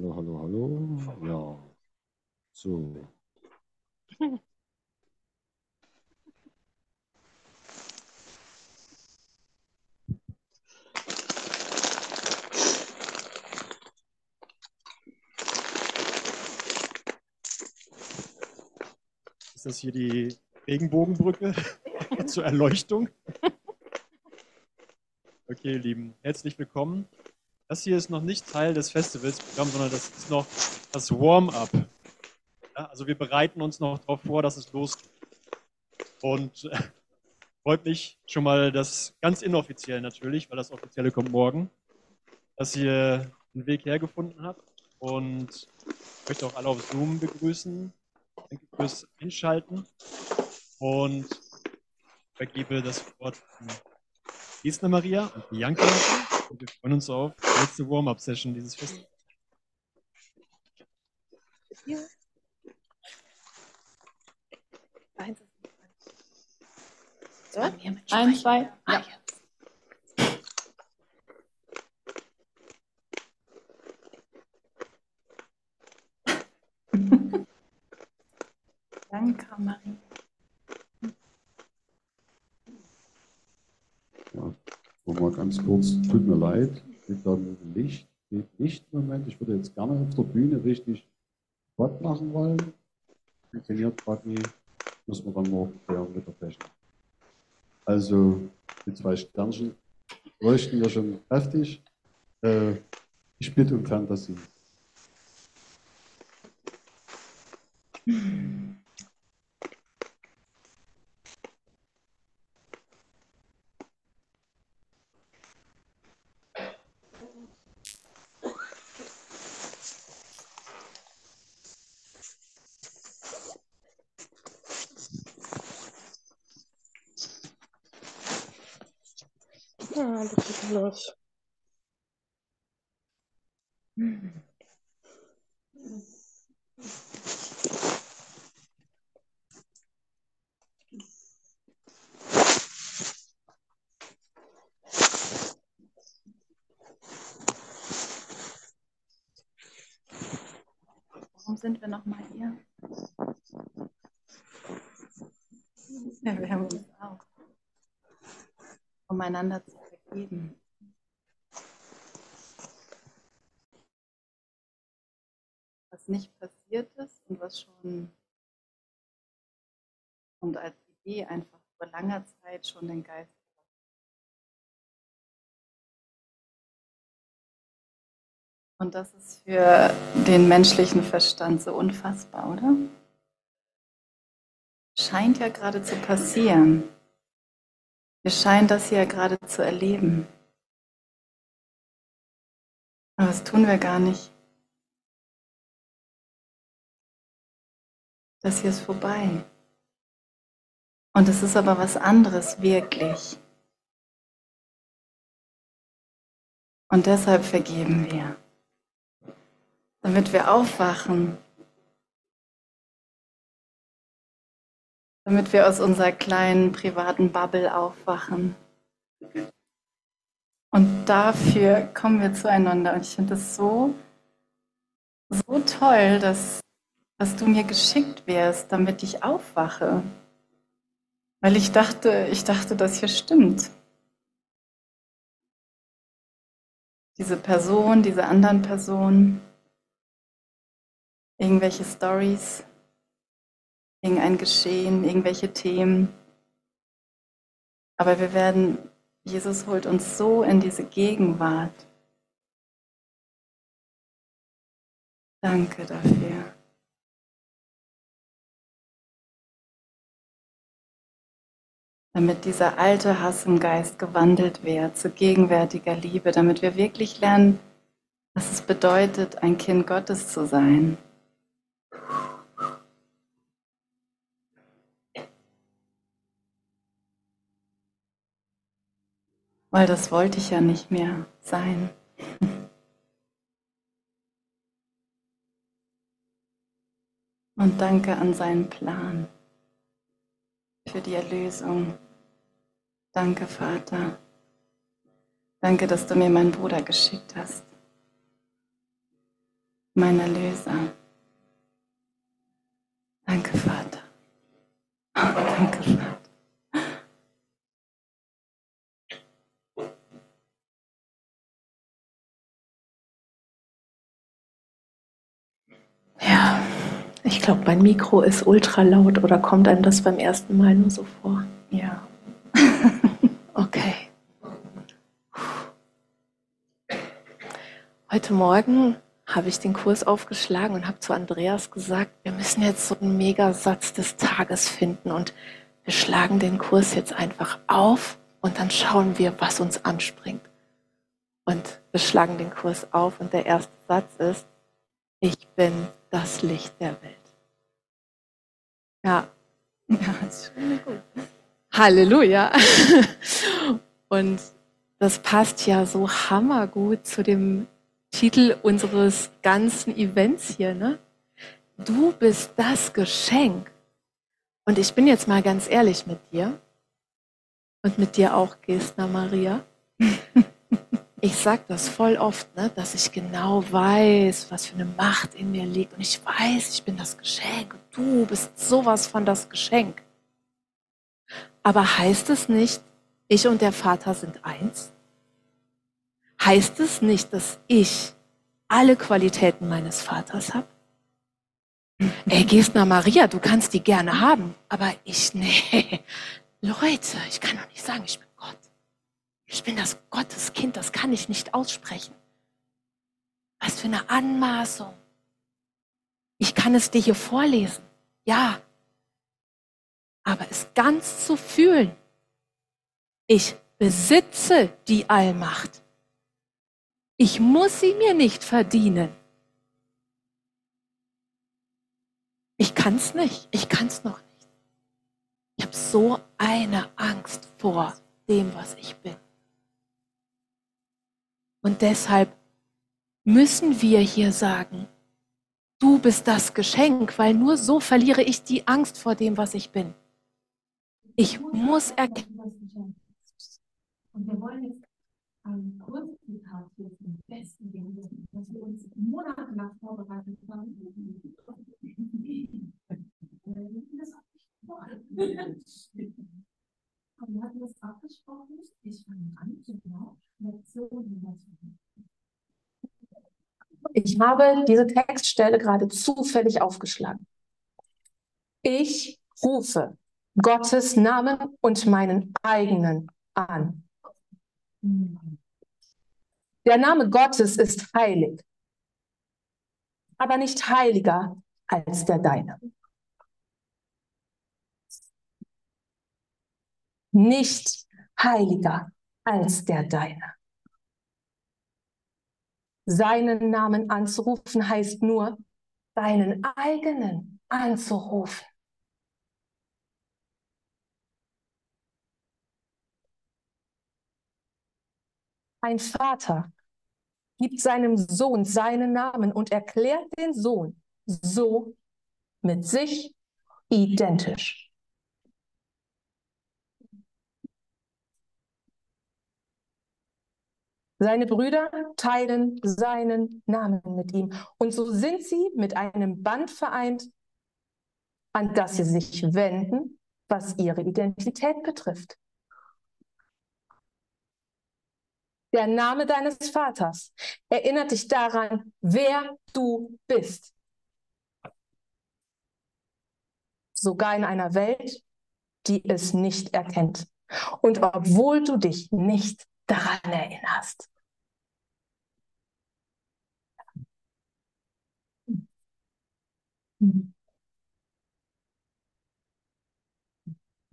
Hallo, hallo, hallo. Ja. So. Ist das hier die Regenbogenbrücke zur Erleuchtung? Okay, ihr Lieben, herzlich willkommen. Das hier ist noch nicht Teil des Festivalsprogramms, sondern das ist noch das Warm-up. Ja, also wir bereiten uns noch darauf vor, dass es losgeht. Und äh, freut mich schon mal, das ganz inoffiziell natürlich, weil das Offizielle kommt morgen, dass ihr den Weg hergefunden habt. Und ich möchte auch alle auf Zoom begrüßen. Danke fürs Einschalten. Und vergebe das Wort an Gisna Maria und Bianca. Und wir freuen uns auf die letzte Warm-up-Session dieses Festivals. Ja. Eins. So? Eins, zwei. Ah, ja. Danke, Marie. Ja. Nochmal ganz kurz, tut mir leid, mit dem Licht geht nicht im Moment. Ich würde jetzt gerne auf der Bühne richtig Spot machen wollen. Funktioniert gerade nie. Müssen wir dann noch klären mit der Technik. Also, die zwei Sternchen leuchten ja schon kräftig. Äh, ich bitte um Fantasie. Los. Warum sind wir nochmal hier? Ja, wir haben uns auch. Um einander zu vergeben. Was nicht passiert was schon und als Idee einfach vor langer Zeit schon den Geist Und das ist für den menschlichen Verstand so unfassbar, oder? Scheint ja gerade zu passieren. Wir scheinen das hier gerade zu erleben. Aber das tun wir gar nicht. Das hier ist vorbei. Und es ist aber was anderes, wirklich. Und deshalb vergeben wir damit wir aufwachen, damit wir aus unserer kleinen privaten Bubble aufwachen. Und dafür kommen wir zueinander. Und ich finde es so, so toll, dass, dass du mir geschickt wärst, damit ich aufwache. Weil ich dachte, ich dachte, das hier stimmt. Diese Person, diese anderen Personen irgendwelche Stories, irgendein Geschehen, irgendwelche Themen. Aber wir werden, Jesus holt uns so in diese Gegenwart. Danke dafür. Damit dieser alte Hass im Geist gewandelt wird zu gegenwärtiger Liebe, damit wir wirklich lernen, was es bedeutet, ein Kind Gottes zu sein. Weil das wollte ich ja nicht mehr sein. Und danke an seinen Plan für die Erlösung. Danke, Vater. Danke, dass du mir meinen Bruder geschickt hast. mein Erlöser. Danke, Vater. Danke, Vater. Glaube, mein Mikro ist ultra laut oder kommt einem das beim ersten Mal nur so vor? Ja. Okay. Heute Morgen habe ich den Kurs aufgeschlagen und habe zu Andreas gesagt, wir müssen jetzt so einen Megasatz des Tages finden und wir schlagen den Kurs jetzt einfach auf und dann schauen wir, was uns anspringt. Und wir schlagen den Kurs auf und der erste Satz ist, ich bin das Licht der Welt. Ja, Ja, ist schon gut. Halleluja. Und das passt ja so hammergut zu dem Titel unseres ganzen Events hier, ne? Du bist das Geschenk. Und ich bin jetzt mal ganz ehrlich mit dir und mit dir auch, Gestner Maria. Ich sag das voll oft, ne, dass ich genau weiß, was für eine Macht in mir liegt. Und ich weiß, ich bin das Geschenk. Und du bist sowas von das Geschenk. Aber heißt es nicht, ich und der Vater sind eins? Heißt es nicht, dass ich alle Qualitäten meines Vaters habe? Ey, Gestner Maria, du kannst die gerne haben, aber ich, nee. Leute, ich kann doch nicht sagen, ich bin. Ich bin das Gotteskind, das kann ich nicht aussprechen. Was für eine Anmaßung. Ich kann es dir hier vorlesen. Ja, aber es ganz zu fühlen. Ich besitze die Allmacht. Ich muss sie mir nicht verdienen. Ich kann es nicht. Ich kann es noch nicht. Ich habe so eine Angst vor dem, was ich bin. Und deshalb müssen wir hier sagen, du bist das Geschenk, weil nur so verliere ich die Angst vor dem, was ich bin. Ich muss erkennen. Und wir wollen jetzt ein Kurzzitat hier zum Besten geben, das wir uns monatelang vorbereitet haben. Und wir hatten das abgesprochen. Ich fange an, genau. Lektion Ich habe diese Textstelle gerade zufällig aufgeschlagen. Ich rufe Gottes Namen und meinen eigenen an. Der Name Gottes ist heilig, aber nicht heiliger als der deine. Nicht heiliger als der deine. Seinen Namen anzurufen heißt nur, deinen eigenen anzurufen. Ein Vater gibt seinem Sohn seinen Namen und erklärt den Sohn so mit sich identisch. Seine Brüder teilen seinen Namen mit ihm und so sind sie mit einem Band vereint, an das sie sich wenden, was ihre Identität betrifft. Der Name deines Vaters erinnert dich daran, wer du bist. Sogar in einer Welt, die es nicht erkennt. Und obwohl du dich nicht daran erinnerst.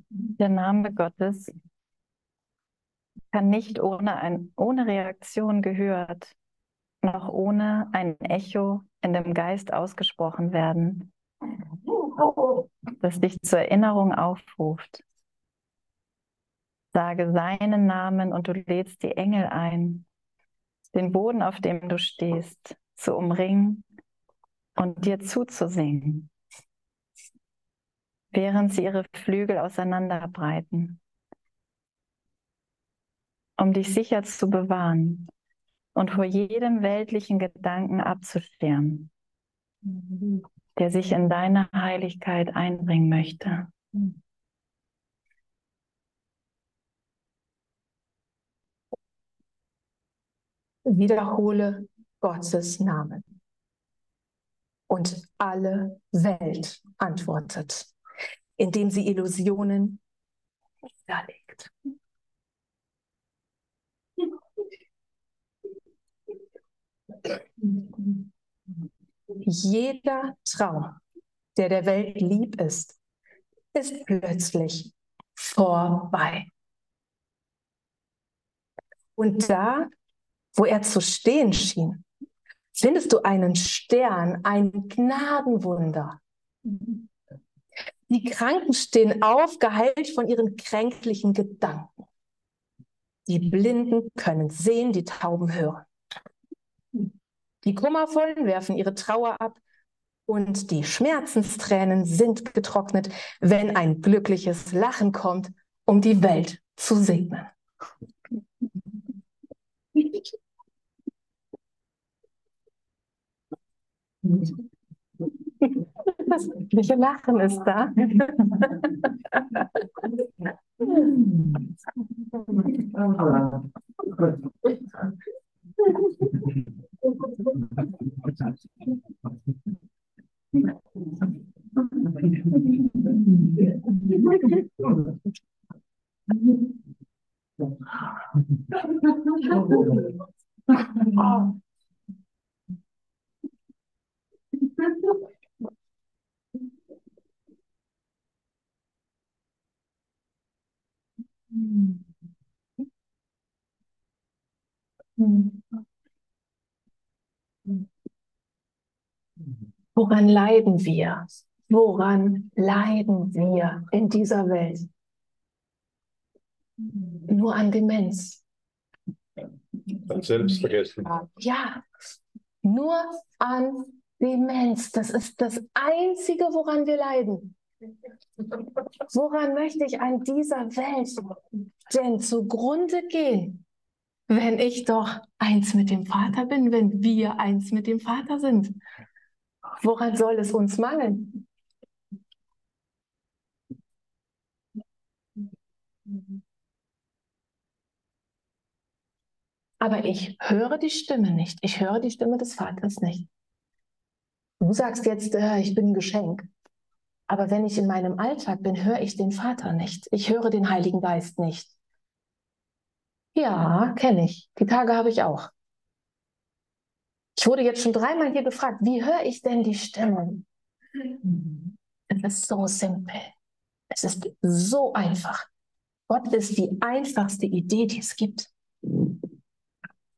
Der Name Gottes kann nicht ohne, ein, ohne Reaktion gehört, noch ohne ein Echo in dem Geist ausgesprochen werden, das dich zur Erinnerung aufruft. Sage seinen Namen und du lädst die Engel ein, den Boden, auf dem du stehst, zu umringen und dir zuzusingen, während sie ihre Flügel auseinanderbreiten um dich sicher zu bewahren und vor jedem weltlichen Gedanken abzuschirmen. der sich in deine Heiligkeit einbringen möchte. Wiederhole Gottes Namen. Und alle Welt antwortet, indem sie Illusionen niederlegt. Jeder Traum, der der Welt lieb ist, ist plötzlich vorbei. Und da, wo er zu stehen schien, findest du einen Stern, ein Gnadenwunder. Die Kranken stehen auf, geheilt von ihren kränklichen Gedanken. Die Blinden können sehen, die Tauben hören. Die Kummervollen werfen ihre Trauer ab und die Schmerzenstränen sind getrocknet, wenn ein glückliches Lachen kommt, um die Welt zu segnen. Das glückliche Lachen ist da. Woran leiden wir? Woran leiden wir in dieser Welt? Nur an Demenz. An Selbstvergessen. Ja, nur an Demenz. Das ist das Einzige, woran wir leiden. Woran möchte ich an dieser Welt denn zugrunde gehen, wenn ich doch eins mit dem Vater bin, wenn wir eins mit dem Vater sind? Woran soll es uns mangeln? Aber ich höre die Stimme nicht. Ich höre die Stimme des Vaters nicht. Du sagst jetzt, äh, ich bin ein Geschenk. Aber wenn ich in meinem Alltag bin, höre ich den Vater nicht. Ich höre den Heiligen Geist nicht. Ja, kenne ich. Die Tage habe ich auch. Ich wurde jetzt schon dreimal hier gefragt, wie höre ich denn die Stimmen? Es ist so simpel. Es ist so einfach. Gott ist die einfachste Idee, die es gibt.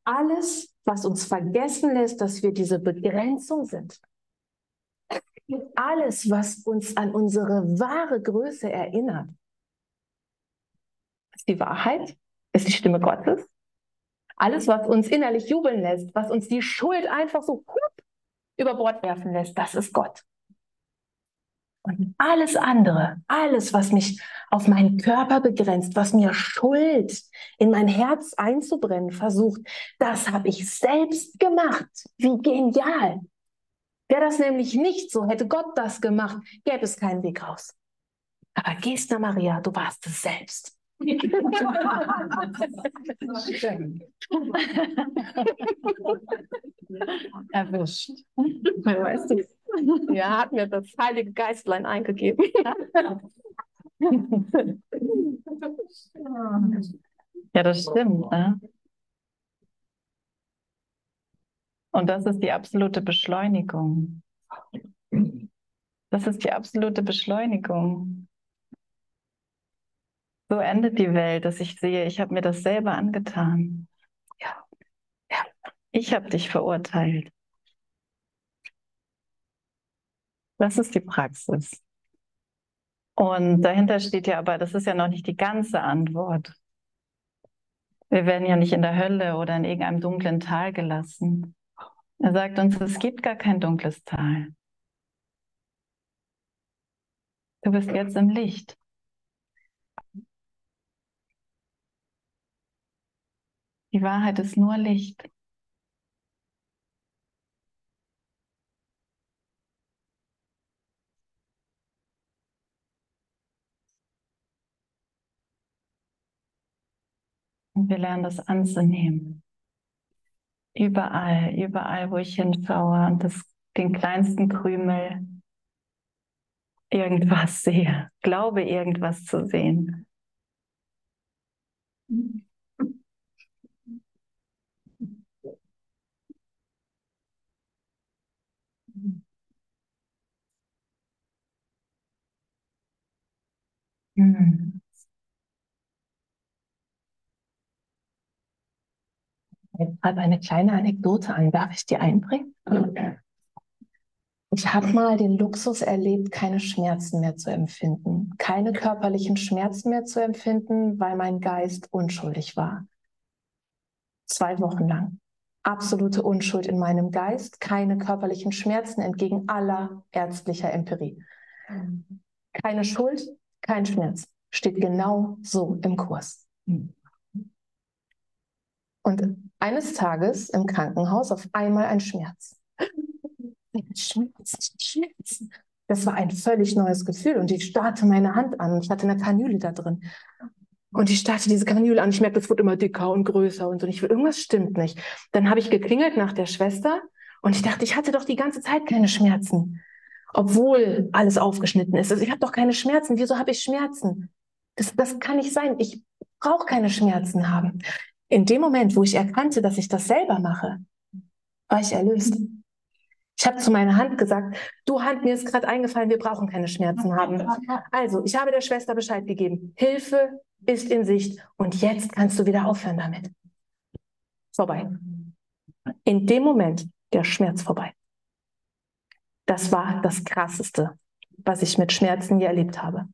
Alles, was uns vergessen lässt, dass wir diese Begrenzung sind. Alles, was uns an unsere wahre Größe erinnert, ist die Wahrheit, ist die Stimme Gottes. Alles, was uns innerlich jubeln lässt, was uns die Schuld einfach so hup, über Bord werfen lässt, das ist Gott. Und alles andere, alles, was mich auf meinen Körper begrenzt, was mir Schuld in mein Herz einzubrennen versucht, das habe ich selbst gemacht. Wie genial. Wäre das nämlich nicht so, hätte Gott das gemacht, gäbe es keinen Weg raus. Aber Gesta Maria, du warst es selbst. Erwischt. Weißt du, ja, hat mir das Heilige Geistlein eingegeben. Ja, das stimmt. Ne? Und das ist die absolute Beschleunigung. Das ist die absolute Beschleunigung. So endet die Welt, dass ich sehe, ich habe mir das selber angetan. Ja, ja. Ich habe dich verurteilt. Das ist die Praxis. Und dahinter steht ja aber, das ist ja noch nicht die ganze Antwort. Wir werden ja nicht in der Hölle oder in irgendeinem dunklen Tal gelassen. Er sagt uns, es gibt gar kein dunkles Tal. Du bist jetzt im Licht. Die Wahrheit ist nur Licht. Und wir lernen das anzunehmen. Überall, überall, wo ich hinschaue und das, den kleinsten Krümel irgendwas sehe, glaube irgendwas zu sehen. Mhm. Hm. Jetzt gerade eine kleine Anekdote an. Darf ich die einbringen? Ich habe mal den Luxus erlebt, keine Schmerzen mehr zu empfinden, keine körperlichen Schmerzen mehr zu empfinden, weil mein Geist unschuldig war. Zwei Wochen lang. Absolute Unschuld in meinem Geist, keine körperlichen Schmerzen entgegen aller ärztlicher Empirie. Keine Schuld, kein Schmerz. Steht genau so im Kurs. Und eines Tages im Krankenhaus auf einmal ein Schmerz. Schmerzen, Schmerzen. Das war ein völlig neues Gefühl und ich starrte meine Hand an. Ich hatte eine Kanüle da drin. Und ich starrte diese Kanüle an. Ich merkte, es wurde immer dicker und größer und so. Und ich irgendwas stimmt nicht. Dann habe ich geklingelt nach der Schwester und ich dachte, ich hatte doch die ganze Zeit keine Schmerzen. Obwohl alles aufgeschnitten ist. Also ich habe doch keine Schmerzen. Wieso habe ich Schmerzen? Das, das kann nicht sein. Ich brauche keine Schmerzen haben. In dem Moment, wo ich erkannte, dass ich das selber mache, war ich erlöst. Ich habe zu meiner Hand gesagt, du Hand, mir ist gerade eingefallen, wir brauchen keine Schmerzen haben. Also, ich habe der Schwester Bescheid gegeben. Hilfe ist in Sicht und jetzt kannst du wieder aufhören damit. Vorbei. In dem Moment der Schmerz vorbei. Das war das Krasseste, was ich mit Schmerzen je erlebt habe.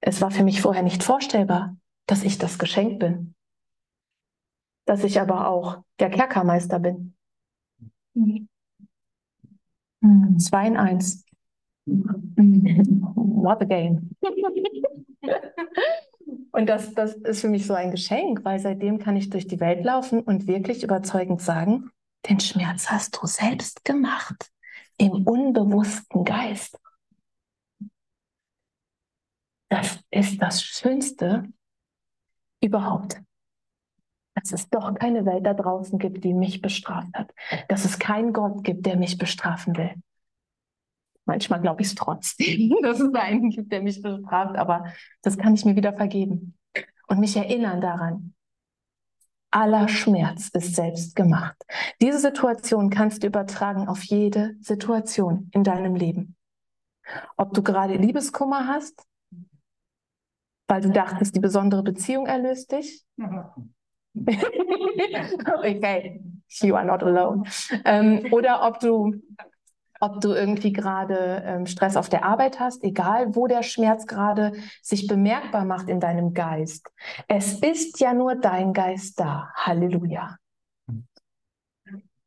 Es war für mich vorher nicht vorstellbar, dass ich das Geschenk bin. Dass ich aber auch der Kerkermeister bin. Zwei in eins. What a game. Und das, das ist für mich so ein Geschenk, weil seitdem kann ich durch die Welt laufen und wirklich überzeugend sagen, den Schmerz hast du selbst gemacht, im unbewussten Geist. Das ist das Schönste überhaupt. Dass es doch keine Welt da draußen gibt, die mich bestraft hat. Dass es keinen Gott gibt, der mich bestrafen will. Manchmal glaube ich es trotzdem, dass es einen gibt, der mich bestraft, aber das kann ich mir wieder vergeben und mich erinnern daran. Aller Schmerz ist selbst gemacht. Diese Situation kannst du übertragen auf jede Situation in deinem Leben. Ob du gerade Liebeskummer hast, weil du dachtest, die besondere Beziehung erlöst dich. okay, you are not alone. Ähm, oder ob du ob du irgendwie gerade ähm, Stress auf der Arbeit hast, egal wo der Schmerz gerade sich bemerkbar macht in deinem Geist. Es ist ja nur dein Geist da. Halleluja.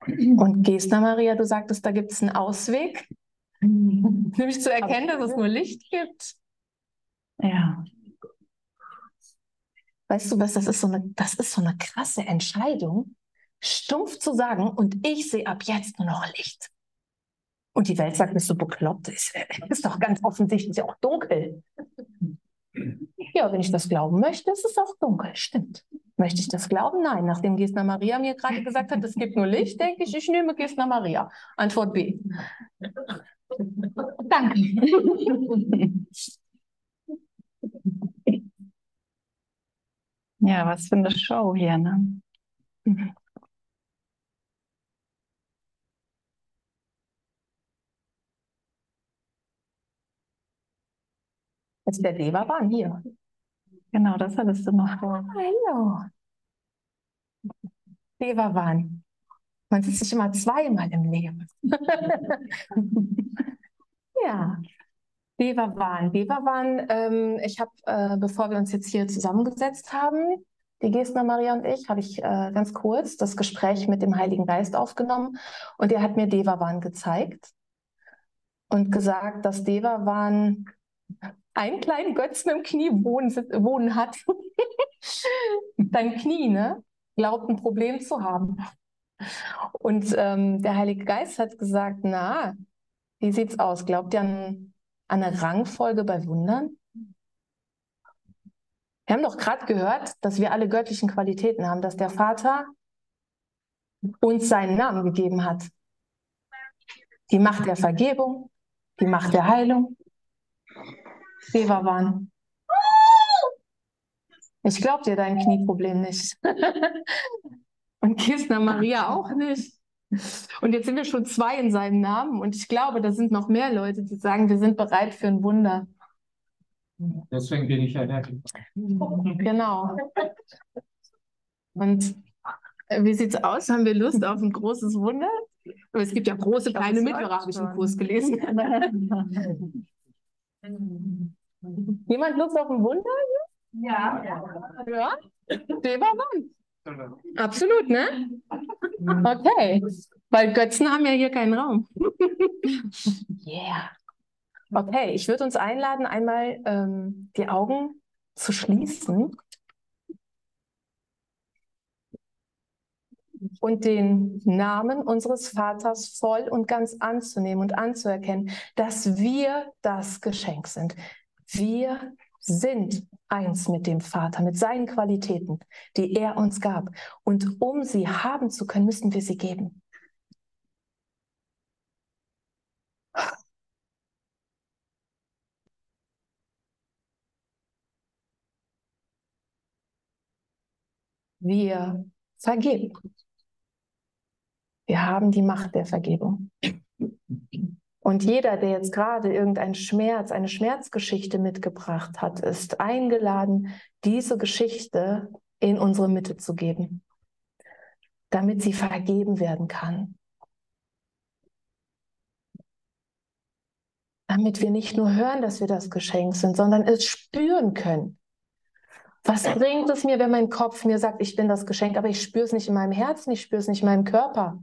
Und Gesner Maria, du sagtest, da gibt es einen Ausweg, nämlich zu erkennen, dass es nur Licht gibt. Ja. Weißt du was, das ist so eine, das ist so eine krasse Entscheidung, stumpf zu sagen, und ich sehe ab jetzt nur noch Licht. Und die Welt sagt, bist du bekloppt? Ist, ist doch ganz offensichtlich auch dunkel. Ja, wenn ich das glauben möchte, ist es auch dunkel. Stimmt. Möchte ich das glauben? Nein. Nachdem Gesner Maria mir gerade gesagt hat, es gibt nur Licht, denke ich, ich nehme Gesner Maria. Antwort B. Danke. Ja, was für eine Show hier, ne? Ist der Devaban hier. Genau, das hattest du noch. Hallo. Devaban. Man sieht sich immer zweimal im Leben. ja. Devavan. Devavan, ähm, ich habe, äh, bevor wir uns jetzt hier zusammengesetzt haben, die Gesner Maria und ich, habe ich äh, ganz kurz das Gespräch mit dem Heiligen Geist aufgenommen und er hat mir Devavan gezeigt und gesagt, dass Devavan einen kleinen Götzen im Knie wohnen, wohnen hat. Dein Knie, ne? Glaubt ein Problem zu haben. Und ähm, der Heilige Geist hat gesagt, na, wie sieht's aus? Glaubt ihr an, an eine Rangfolge bei Wundern? Wir haben doch gerade gehört, dass wir alle göttlichen Qualitäten haben, dass der Vater uns seinen Namen gegeben hat. Die Macht der Vergebung, die Macht der Heilung. Waren. Ich glaube dir dein Knieproblem nicht. Und Kistner Maria auch nicht. Und jetzt sind wir schon zwei in seinem Namen. Und ich glaube, da sind noch mehr Leute, die sagen, wir sind bereit für ein Wunder. Deswegen bin ich ja happy. Genau. Und äh, wie sieht's aus? Haben wir Lust auf ein großes Wunder? Aber es gibt ja große, kleine, mittlere, habe ich im. Kurs gelesen. Jemand Lust auf ein Wunder? Ja. Ja? Deva wann? Absolut, ne? Okay. Weil Götzen haben ja hier keinen Raum. yeah. Okay, ich würde uns einladen, einmal ähm, die Augen zu schließen und den Namen unseres Vaters voll und ganz anzunehmen und anzuerkennen, dass wir das Geschenk sind. Wir sind eins mit dem Vater, mit seinen Qualitäten, die er uns gab. Und um sie haben zu können, müssen wir sie geben. Wir vergeben. Wir haben die Macht der Vergebung. Und jeder, der jetzt gerade irgendeinen Schmerz, eine Schmerzgeschichte mitgebracht hat, ist eingeladen, diese Geschichte in unsere Mitte zu geben, damit sie vergeben werden kann. Damit wir nicht nur hören, dass wir das Geschenk sind, sondern es spüren können. Was bringt es mir, wenn mein Kopf mir sagt, ich bin das Geschenk, aber ich spüre es nicht in meinem Herzen, ich spüre es nicht in meinem Körper?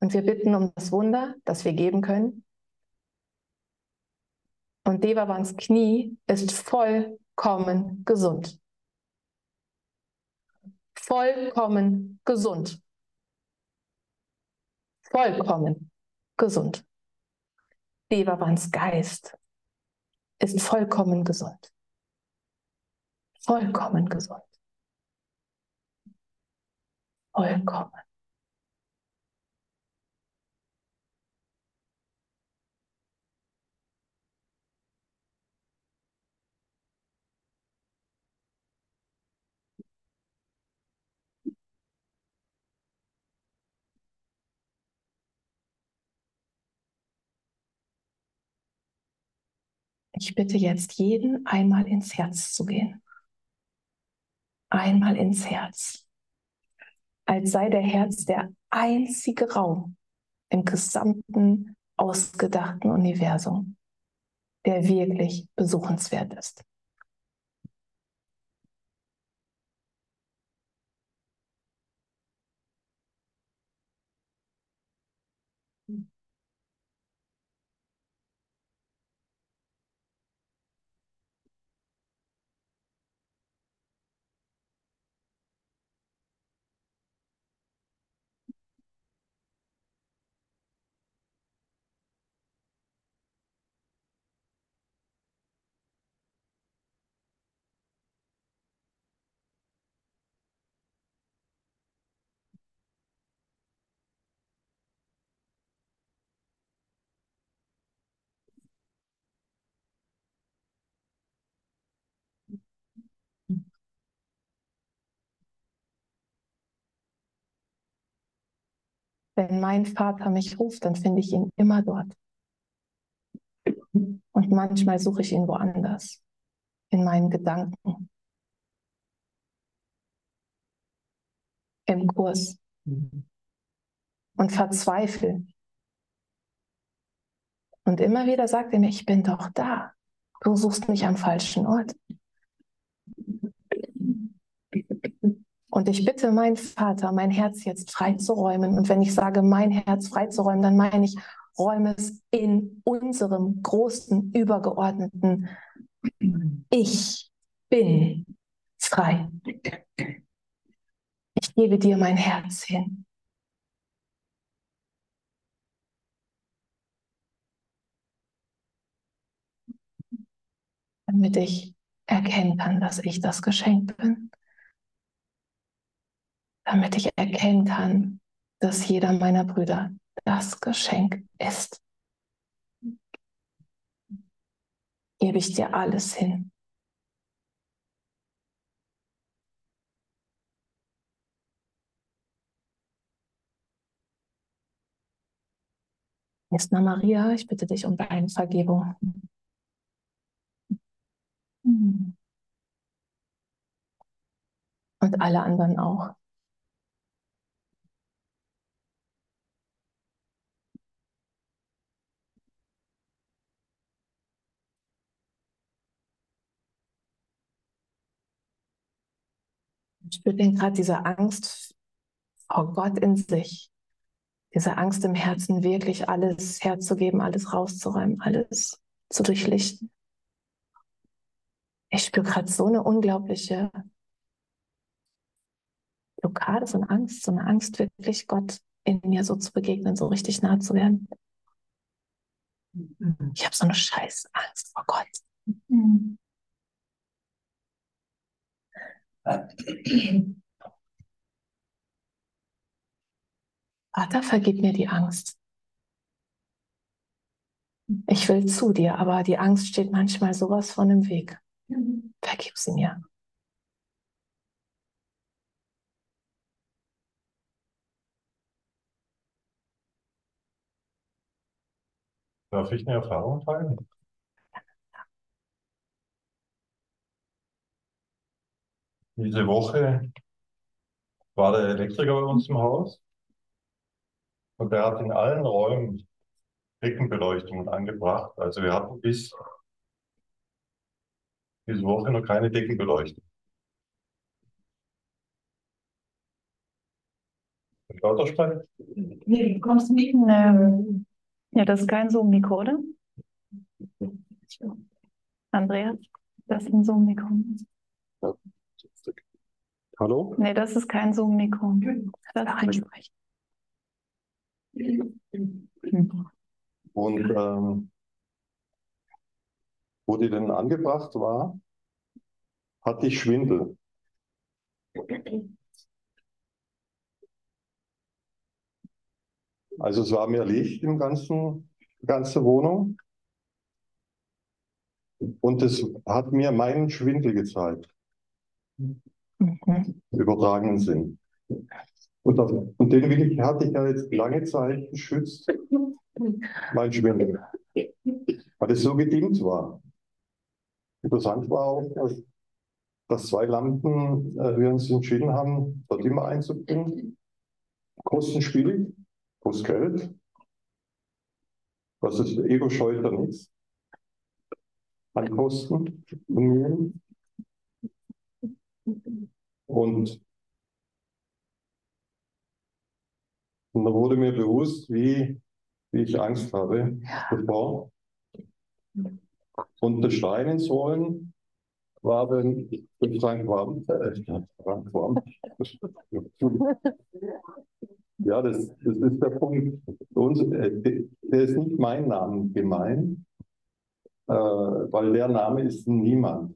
Und wir bitten um das Wunder, das wir geben können. Und Devavans Knie ist vollkommen gesund. Vollkommen gesund. Vollkommen gesund. Devavans Geist ist vollkommen gesund. Vollkommen gesund. Vollkommen. Ich bitte jetzt jeden einmal ins Herz zu gehen. Einmal ins Herz. Als sei der Herz der einzige Raum im gesamten ausgedachten Universum, der wirklich besuchenswert ist. Wenn mein Vater mich ruft, dann finde ich ihn immer dort. Und manchmal suche ich ihn woanders, in meinen Gedanken, im Kurs und verzweifle. Und immer wieder sagt er mir, ich bin doch da. Du suchst mich am falschen Ort. Und ich bitte meinen Vater, mein Herz jetzt freizuräumen. Und wenn ich sage, mein Herz freizuräumen, dann meine ich, räume es in unserem großen, übergeordneten Ich bin frei. Ich gebe dir mein Herz hin. Damit ich erkennen kann, dass ich das Geschenk bin. Damit ich erkennen kann, dass jeder meiner Brüder das Geschenk ist. Gebe ich dir alles hin. Estner Maria, ich bitte dich um deine Vergebung. Und alle anderen auch. Ich spüre gerade diese Angst vor Gott in sich. Diese Angst im Herzen, wirklich alles herzugeben, alles rauszuräumen, alles zu durchlichten. Ich spüre gerade so eine unglaubliche Blockade, so eine Angst, so eine Angst, wirklich Gott in mir so zu begegnen, so richtig nah zu werden. Ich habe so eine scheiß Angst vor Gott. Vater, vergib mir die Angst. Ich will zu dir, aber die Angst steht manchmal sowas von im Weg. Vergib sie mir. Darf ich eine Erfahrung teilen? Diese Woche war der Elektriker bei uns im Haus und der hat in allen Räumen Deckenbeleuchtungen angebracht. Also wir hatten bis diese Woche noch keine Deckenbeleuchtung. Lauter sprechen? Nee, du kommst nicht in, ähm, ja, das ist kein Zoom-Mikro, oder? Andreas, das ist ein Zoom-Mikro. Hallo? Nee, das ist kein Zoom-Mikro. Das Einsprechen. Und ähm, wo die denn angebracht war, hatte ich Schwindel. Also es war mehr Licht im ganzen, ganze Wohnung. Und es hat mir meinen Schwindel gezeigt, Mhm. übertragenen Sinn. Und, das, und den will ich, hatte ich ja jetzt lange Zeit geschützt, mein Schwindel, weil es so gedimmt war. Interessant war auch, dass, dass zwei Lampen äh, wir uns entschieden haben, dort immer einzubringen. Kostenspielig, kostet Geld. Das ist Ego scheut da nichts. An Kosten und. Und, und da wurde mir bewusst, wie, wie ich Angst habe davor. Und das Stein ins Rollen war dann Frank Warm. Äh, Frank Warm. Ja, das, das ist der Punkt. Uns, äh, der ist nicht mein Name gemein, äh, weil der Name ist niemand,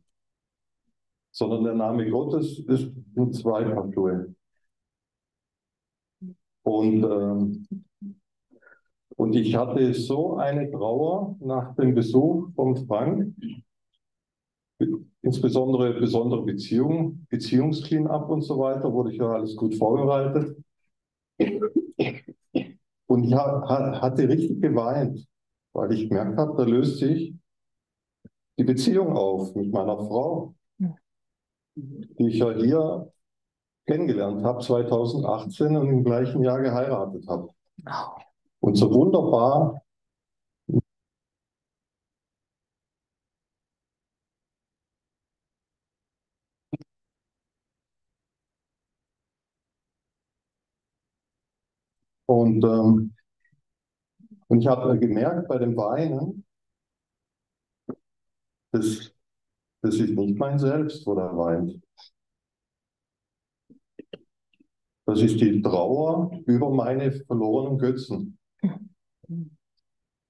sondern der Name Gottes ist in zwei Faktoren. Und, ähm, und ich hatte so eine Trauer nach dem Besuch von Frank, insbesondere besondere Beziehungen, Beziehungsclean-up und so weiter, wurde ich ja alles gut vorbereitet. Und ich ha hatte richtig geweint, weil ich gemerkt habe, da löst sich die Beziehung auf mit meiner Frau, die ich ja hier kennengelernt habe, 2018 und im gleichen Jahr geheiratet habe. Und so wunderbar Und, ähm, und ich habe gemerkt bei dem Weinen, das, das ist nicht mein Selbst, wo der weint. Das ist die Trauer über meine verlorenen Götzen.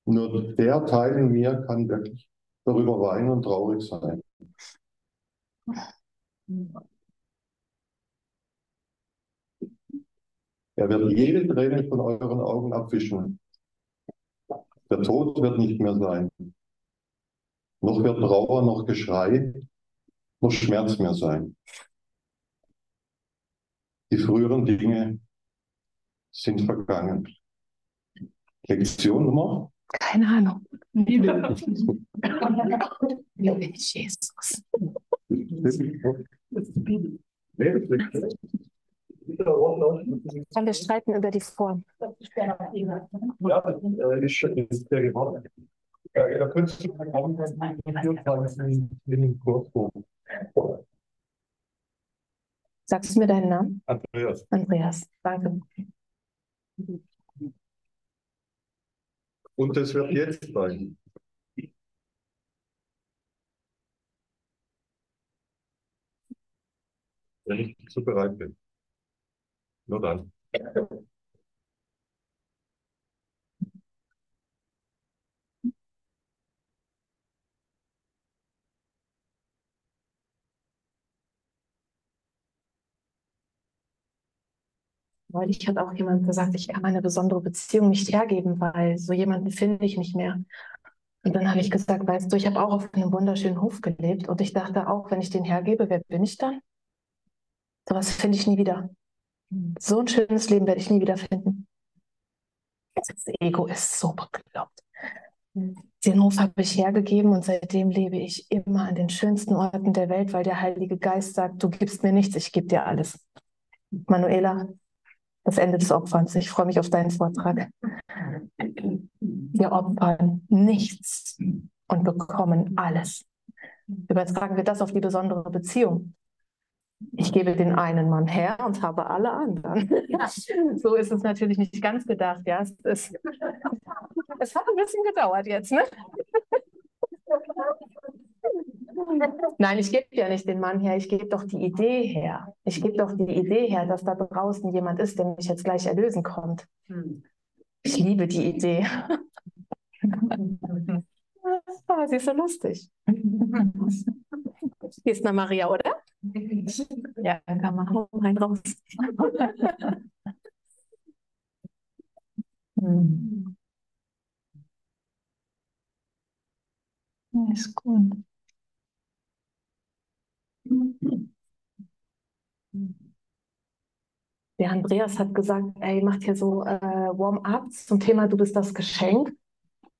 Nur der Teil in mir kann wirklich darüber weinen und traurig sein. Er wird jede Träne von euren Augen abwischen. Der Tod wird nicht mehr sein. Noch wird Trauer, noch Geschrei, noch Schmerz mehr sein. Die früheren Dinge sind vergangen. Lektion Nummer? Keine Ahnung. Liebe. Liebe Jesus. Komm, wir streiten über die Form. Ja, das äh, ist, ist der geworden. Da könntest du kaum in den Kursbuch. Sagst du mir deinen Namen? Andreas. Andreas. Danke. Und das wird jetzt sein. Wenn ich dazu bereit bin. Nur dann. Neulich hat auch jemand gesagt, ich kann meine besondere Beziehung nicht hergeben, weil so jemanden finde ich nicht mehr. Und dann habe ich gesagt, weißt du, ich habe auch auf einem wunderschönen Hof gelebt und ich dachte auch, wenn ich den hergebe, wer bin ich dann? Sowas finde ich nie wieder. So ein schönes Leben werde ich nie wieder finden. Das Ego ist so bekloppt. Den Hof habe ich hergegeben und seitdem lebe ich immer an den schönsten Orten der Welt, weil der Heilige Geist sagt, du gibst mir nichts, ich gebe dir alles. Manuela, das Ende des Opferns. Ich freue mich auf deinen Vortrag. Wir opfern nichts und bekommen alles. Übertragen wir das auf die besondere Beziehung. Ich gebe den einen Mann her und habe alle anderen. So ist es natürlich nicht ganz gedacht. Ja, es, ist, es hat ein bisschen gedauert jetzt. Ne? Nein, ich gebe ja nicht den Mann her, ich gebe doch die Idee her. Ich gebe doch die Idee her, dass da draußen jemand ist, der mich jetzt gleich erlösen kommt. Ich liebe die Idee. Ah, sie ist so lustig. Hier ist eine Maria, oder? Ja, kann man auch rein raus. Hm. Ja, Ist gut. Der Andreas hat gesagt, ey, macht hier so äh, Warm-ups zum Thema Du bist das Geschenk.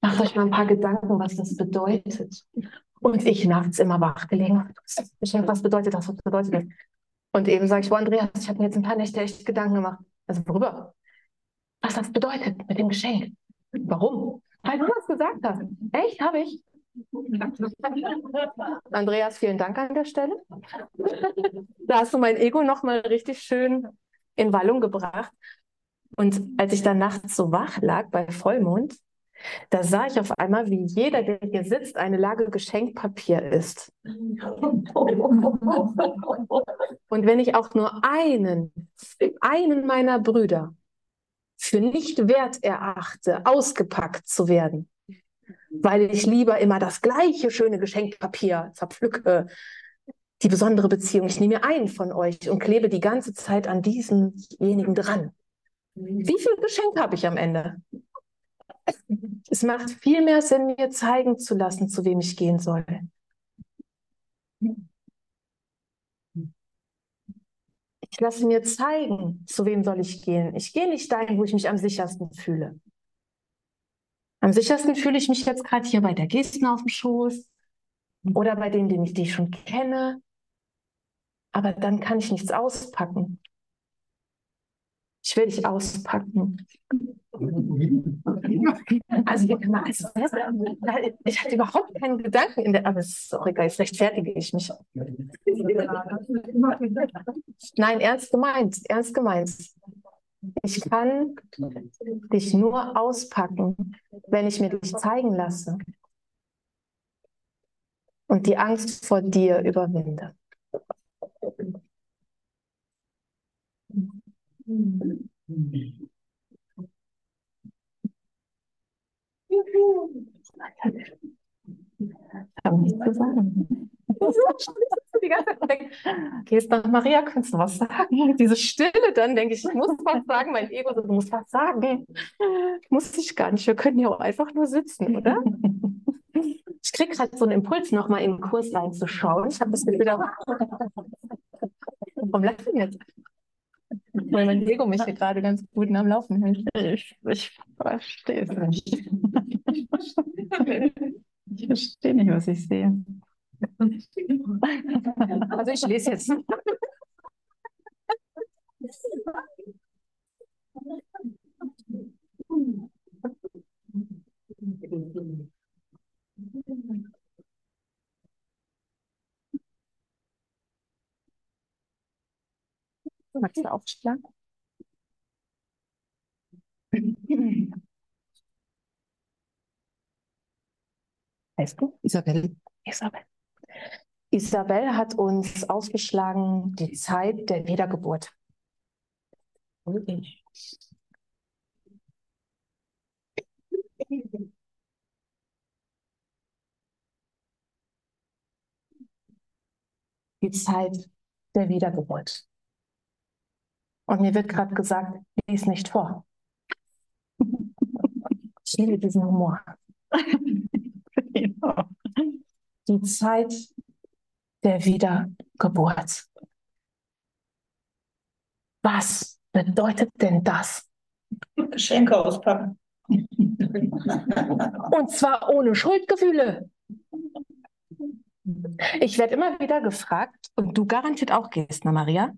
Macht euch mal ein paar Gedanken, was das bedeutet. Und ich nachts immer wach gelegen. Was bedeutet das? Was bedeutet das? Und eben sage ich, boah, Andreas, ich habe mir jetzt ein paar Nächte echt Gedanken gemacht. Also worüber? Was das bedeutet mit dem Geschenk. Warum? Weil du das gesagt hast. Echt, habe ich. Andreas, vielen Dank an der Stelle. Da hast du mein Ego nochmal richtig schön in Wallung gebracht. Und als ich dann nachts so wach lag bei Vollmond, da sah ich auf einmal, wie jeder, der hier sitzt, eine Lage Geschenkpapier ist. Und wenn ich auch nur einen, einen meiner Brüder für nicht wert erachte, ausgepackt zu werden, weil ich lieber immer das gleiche schöne Geschenkpapier zerpflücke, die besondere Beziehung. Ich nehme mir einen von euch und klebe die ganze Zeit an diesemjenigen dran. Wie viel Geschenk habe ich am Ende? Es macht viel mehr Sinn, mir zeigen zu lassen, zu wem ich gehen soll. Ich lasse mir zeigen, zu wem soll ich gehen. Ich gehe nicht dahin, wo ich mich am sichersten fühle. Am sichersten fühle ich mich jetzt gerade hier bei der Gesten auf dem Schoß oder bei denen, die ich, die schon kenne. Aber dann kann ich nichts auspacken. Ich will dich auspacken. Also, also, ich hatte überhaupt keinen Gedanken in der, aber es ist auch egal, jetzt rechtfertige ich mich. Nein, ernst gemeint, ernst gemeint. Ich kann dich nur auspacken, wenn ich mir dich zeigen lasse und die Angst vor dir überwinde. Ich habe nichts zu sagen. Die ganze Zeit denke, gehst nach Maria, kannst du was sagen? Diese Stille, dann denke ich, ich muss was sagen. Mein Ego so, du musst was sagen. Muss ich gar nicht. Wir können ja auch einfach nur sitzen, oder? Ich kriege gerade so einen Impuls, nochmal in den Kurs reinzuschauen. Ich habe das Gefühl, warum lachen jetzt? Weil mein Ego mich hier gerade ganz gut am Laufen hält. Ich, ich verstehe es nicht. Ich verstehe nicht, was ich sehe. Also ich lese jetzt. Magst du aufschlagen? Heißt du? Isabel. Isabel. Isabel hat uns aufgeschlagen die Zeit der Wiedergeburt. Die Zeit der Wiedergeburt. Und mir wird gerade gesagt, lies nicht vor. Ich liebe diesen Humor. Die Zeit der Wiedergeburt. Was bedeutet denn das? Geschenke auspacken. Und zwar ohne Schuldgefühle. Ich werde immer wieder gefragt, und du garantiert auch gehst, na Maria,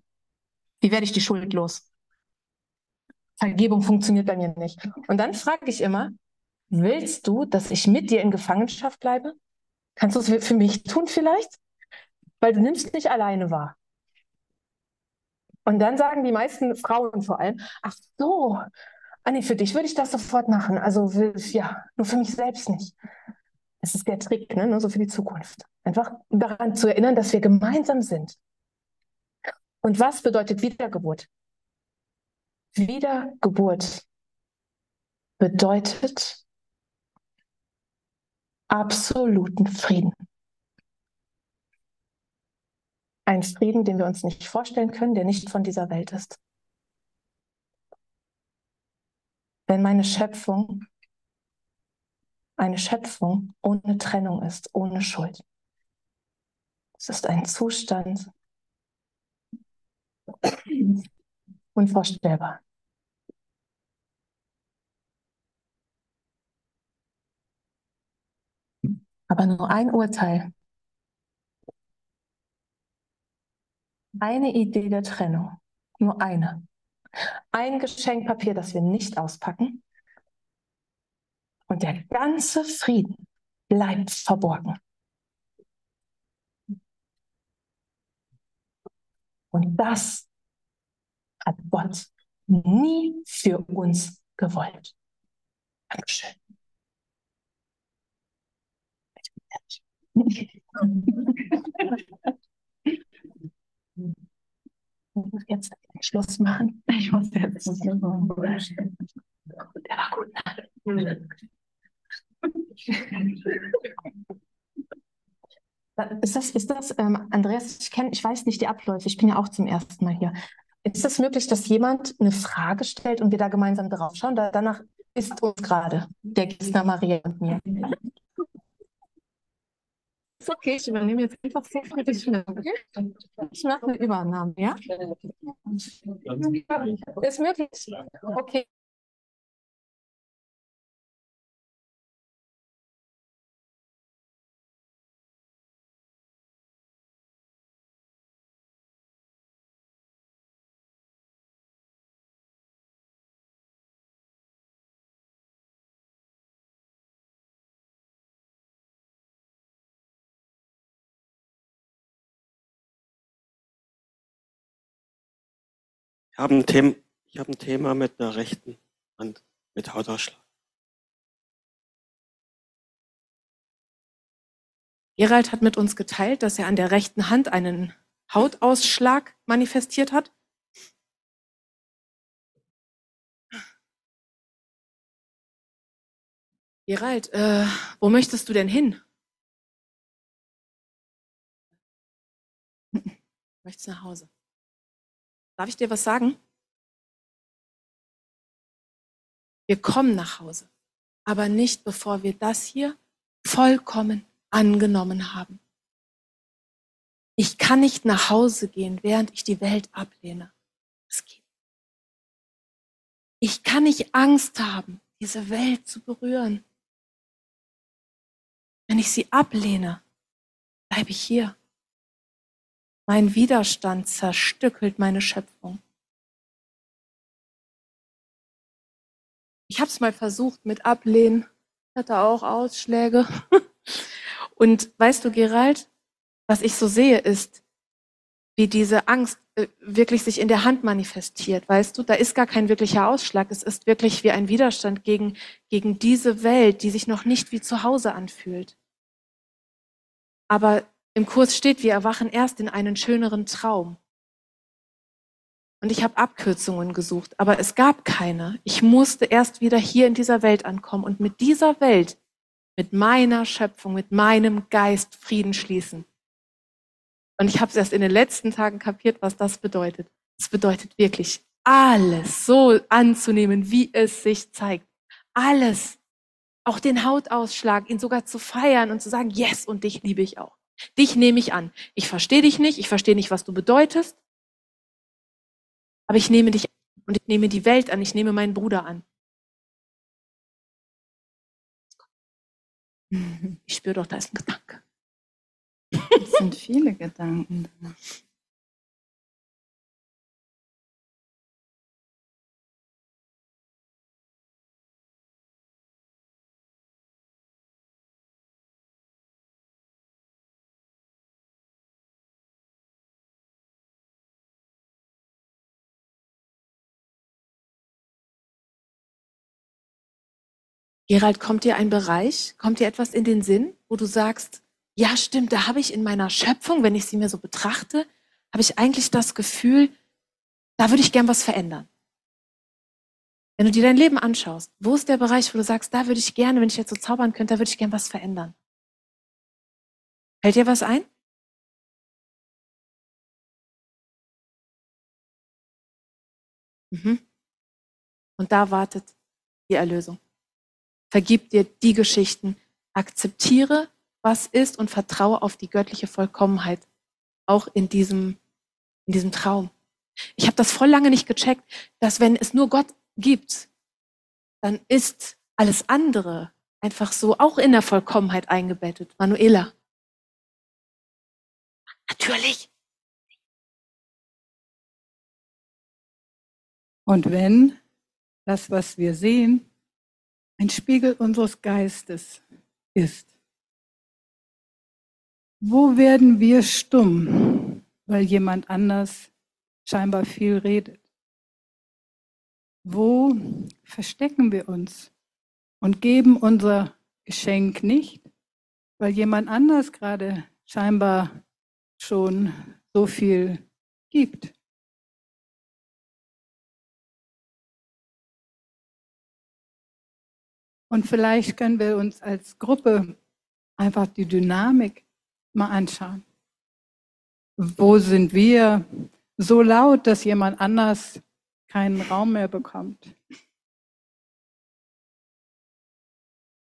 wie werde ich die Schuld los? Vergebung funktioniert bei mir nicht. Und dann frage ich immer, willst du, dass ich mit dir in Gefangenschaft bleibe? Kannst du es für mich tun vielleicht? Weil du nimmst nicht alleine wahr. Und dann sagen die meisten Frauen vor allem, ach so, ah nee, für dich würde ich das sofort machen. Also ja, nur für mich selbst nicht. Das ist der Trick, ne? Nur so für die Zukunft. Einfach daran zu erinnern, dass wir gemeinsam sind. Und was bedeutet Wiedergeburt? Wiedergeburt bedeutet absoluten Frieden. Ein Frieden, den wir uns nicht vorstellen können, der nicht von dieser Welt ist. Wenn meine Schöpfung eine Schöpfung ohne Trennung ist, ohne Schuld. Es ist ein Zustand unvorstellbar. Aber nur ein Urteil, eine Idee der Trennung, nur eine. Ein Geschenkpapier, das wir nicht auspacken. Und der ganze Frieden bleibt verborgen. Und das hat Gott nie für uns gewollt. Dankeschön. Ich muss jetzt Schluss machen. Ich muss jetzt. Der war gut. Ist das, ist das ähm, Andreas, ich kenne, ich weiß nicht die Abläufe, ich bin ja auch zum ersten Mal hier. Ist es möglich, dass jemand eine Frage stellt und wir da gemeinsam drauf schauen? Da, danach ist uns gerade der Gisner Maria und mir. Ist okay, ich übernehme jetzt einfach so für. Ich mache eine Übernahme, ja? Ist möglich. Okay. Ich habe ein, Thema, ein Thema mit einer rechten Hand, mit Hautausschlag. Gerald hat mit uns geteilt, dass er an der rechten Hand einen Hautausschlag manifestiert hat. Gerald, äh, wo möchtest du denn hin? Möchtest nach Hause? Darf ich dir was sagen? Wir kommen nach Hause, aber nicht bevor wir das hier vollkommen angenommen haben. Ich kann nicht nach Hause gehen, während ich die Welt ablehne. Das geht. Ich kann nicht Angst haben, diese Welt zu berühren. Wenn ich sie ablehne, bleibe ich hier. Mein Widerstand zerstückelt meine Schöpfung. Ich habe es mal versucht mit Ablehnen, hatte auch Ausschläge. Und weißt du, Gerald, was ich so sehe, ist, wie diese Angst äh, wirklich sich in der Hand manifestiert. Weißt du, da ist gar kein wirklicher Ausschlag. Es ist wirklich wie ein Widerstand gegen, gegen diese Welt, die sich noch nicht wie zu Hause anfühlt. Aber im Kurs steht, wir erwachen erst in einen schöneren Traum. Und ich habe Abkürzungen gesucht, aber es gab keine. Ich musste erst wieder hier in dieser Welt ankommen und mit dieser Welt, mit meiner Schöpfung, mit meinem Geist Frieden schließen. Und ich habe es erst in den letzten Tagen kapiert, was das bedeutet. Es bedeutet wirklich, alles so anzunehmen, wie es sich zeigt. Alles. Auch den Hautausschlag, ihn sogar zu feiern und zu sagen, yes, und dich liebe ich auch. Dich nehme ich an. Ich verstehe dich nicht, ich verstehe nicht, was du bedeutest, aber ich nehme dich an und ich nehme die Welt an, ich nehme meinen Bruder an. Ich spüre doch, da ist ein Gedanke. Es sind viele Gedanken. Gerald, kommt dir ein Bereich, kommt dir etwas in den Sinn, wo du sagst, ja stimmt, da habe ich in meiner Schöpfung, wenn ich sie mir so betrachte, habe ich eigentlich das Gefühl, da würde ich gern was verändern. Wenn du dir dein Leben anschaust, wo ist der Bereich, wo du sagst, da würde ich gerne, wenn ich jetzt so zaubern könnte, da würde ich gern was verändern? Fällt dir was ein? Mhm. Und da wartet die Erlösung. Vergib dir die Geschichten. Akzeptiere, was ist und vertraue auf die göttliche Vollkommenheit. Auch in diesem, in diesem Traum. Ich habe das voll lange nicht gecheckt, dass wenn es nur Gott gibt, dann ist alles andere einfach so auch in der Vollkommenheit eingebettet. Manuela. Natürlich. Und wenn das, was wir sehen, ein Spiegel unseres Geistes ist. Wo werden wir stumm, weil jemand anders scheinbar viel redet? Wo verstecken wir uns und geben unser Geschenk nicht, weil jemand anders gerade scheinbar schon so viel gibt? Und vielleicht können wir uns als Gruppe einfach die Dynamik mal anschauen. Wo sind wir so laut, dass jemand anders keinen Raum mehr bekommt?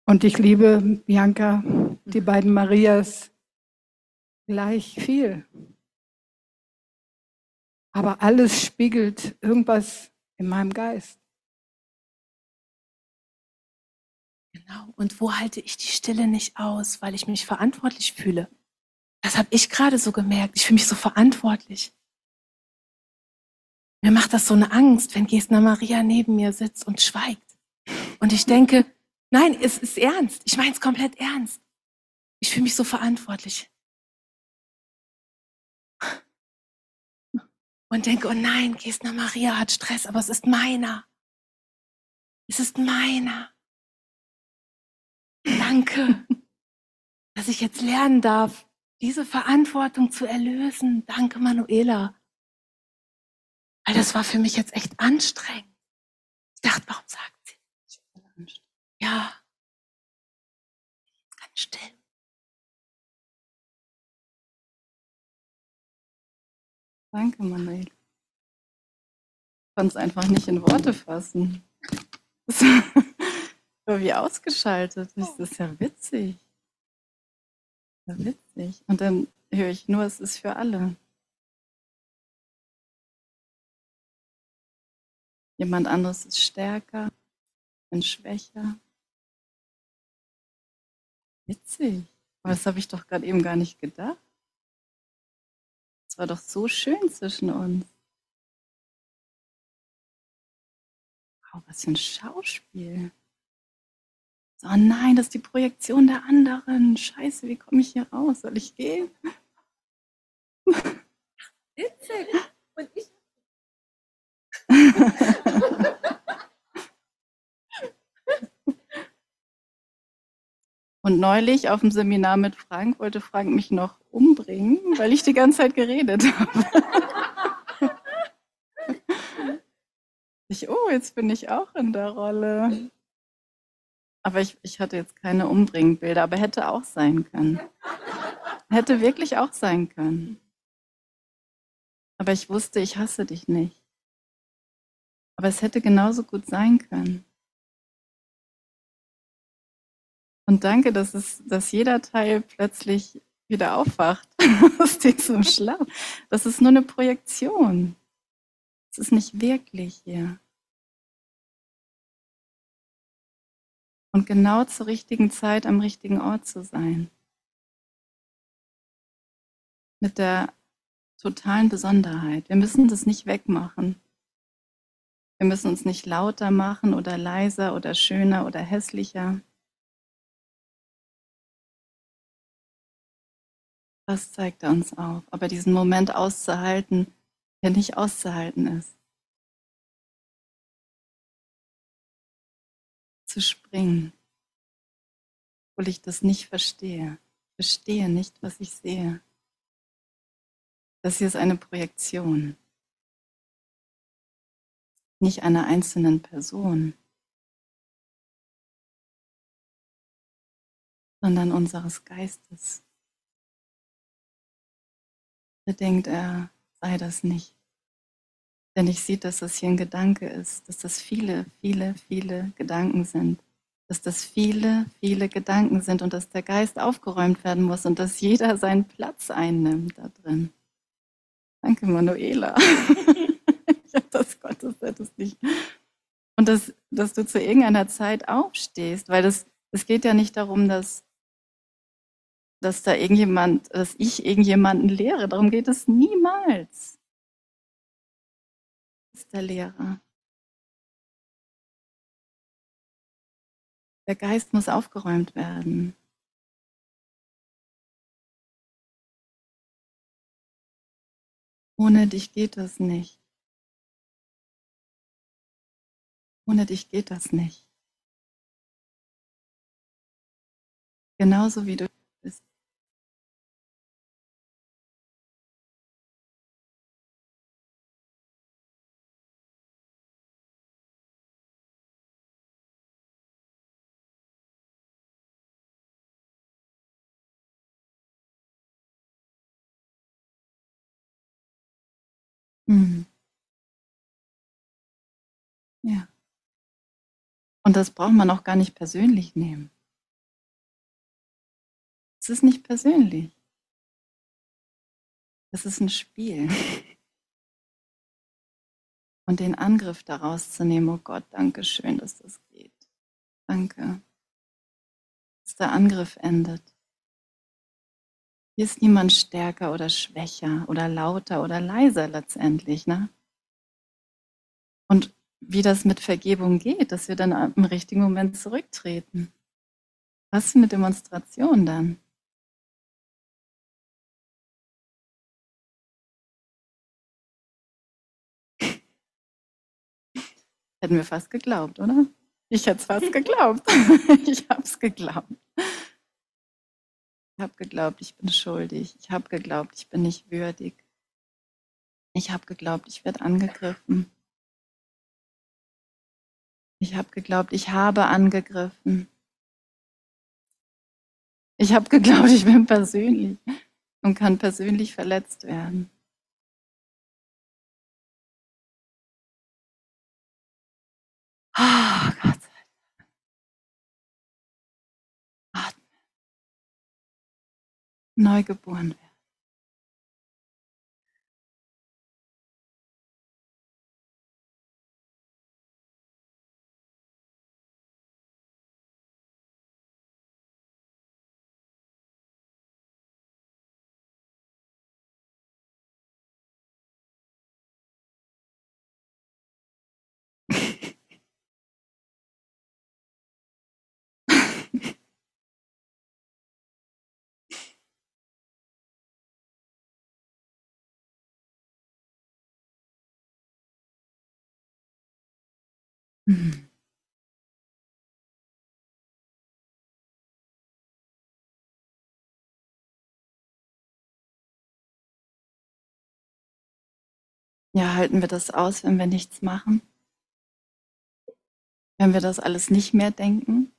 Und ich liebe Bianca, die beiden Marias gleich viel. Aber alles spiegelt irgendwas in meinem Geist. Genau. Und wo halte ich die Stille nicht aus, weil ich mich verantwortlich fühle? Das habe ich gerade so gemerkt. Ich fühle mich so verantwortlich. Mir macht das so eine Angst, wenn Gesna Maria neben mir sitzt und schweigt. Und ich denke, nein, es ist ernst. Ich meine es komplett ernst. Ich fühle mich so verantwortlich. Und denke, oh nein, Gesna Maria hat Stress, aber es ist meiner. Es ist meiner. Danke, dass ich jetzt lernen darf, diese Verantwortung zu erlösen. Danke, Manuela. Weil das war für mich jetzt echt anstrengend. Ich dachte, warum sagt sie? Ja. Ganz still. Danke, Manuel. Ich konnte es einfach nicht in Worte fassen. War wie ausgeschaltet. Das ist ja witzig. Ja, witzig. Und dann höre ich nur, es ist für alle. Jemand anderes ist stärker, bin schwächer. Witzig. Aber das habe ich doch gerade eben gar nicht gedacht. Es war doch so schön zwischen uns. Wow, was für ein Schauspiel. So, oh nein, das ist die Projektion der anderen. Scheiße, wie komme ich hier raus? Soll ich gehen? Witzig. Und ich. Und neulich auf dem Seminar mit Frank wollte Frank mich noch umbringen, weil ich die ganze Zeit geredet habe. Ich, oh, jetzt bin ich auch in der Rolle. Aber ich, ich hatte jetzt keine Umbringbilder, aber hätte auch sein können. Hätte wirklich auch sein können. Aber ich wusste, ich hasse dich nicht. Aber es hätte genauso gut sein können. Und danke, dass, es, dass jeder Teil plötzlich wieder aufwacht aus diesem Schlaf. Das ist nur eine Projektion. Es ist nicht wirklich hier. Und genau zur richtigen Zeit am richtigen Ort zu sein. Mit der totalen Besonderheit. Wir müssen das nicht wegmachen. Wir müssen uns nicht lauter machen oder leiser oder schöner oder hässlicher. Das zeigt er uns auf. Aber diesen Moment auszuhalten, der nicht auszuhalten ist. Zu springen, obwohl ich das nicht verstehe. Ich verstehe nicht, was ich sehe. Das hier ist eine Projektion, nicht einer einzelnen Person, sondern unseres Geistes. Er denkt, er sei das nicht. Denn ich sehe, dass das hier ein Gedanke ist, dass das viele, viele, viele Gedanken sind. Dass das viele, viele Gedanken sind und dass der Geist aufgeräumt werden muss und dass jeder seinen Platz einnimmt da drin. Danke, Manuela. ich habe das Gottes hättest nicht. Und dass, dass du zu irgendeiner Zeit aufstehst, weil das, es geht ja nicht darum, dass dass da irgendjemand, dass ich irgendjemanden lehre. Darum geht es niemals. Der Lehrer. Der Geist muss aufgeräumt werden. Ohne dich geht das nicht. Ohne dich geht das nicht. Genauso wie du Mhm. Ja. Und das braucht man auch gar nicht persönlich nehmen. Es ist nicht persönlich. Es ist ein Spiel. Und den Angriff daraus zu nehmen, oh Gott, danke schön, dass das geht. Danke. Dass der Angriff endet. Hier ist niemand stärker oder schwächer oder lauter oder leiser letztendlich. Ne? Und wie das mit Vergebung geht, dass wir dann im richtigen Moment zurücktreten. Was für eine Demonstration dann? Hätten wir fast geglaubt, oder? Ich hätte es fast geglaubt. ich habe es geglaubt. Ich habe geglaubt, ich bin schuldig. Ich habe geglaubt, ich bin nicht würdig. Ich habe geglaubt, ich werde angegriffen. Ich habe geglaubt, ich habe angegriffen. Ich habe geglaubt, ich bin persönlich und kann persönlich verletzt werden. Oh Gott. Neugeboren Mhm. Ja, halten wir das aus, wenn wir nichts machen? Wenn wir das alles nicht mehr denken?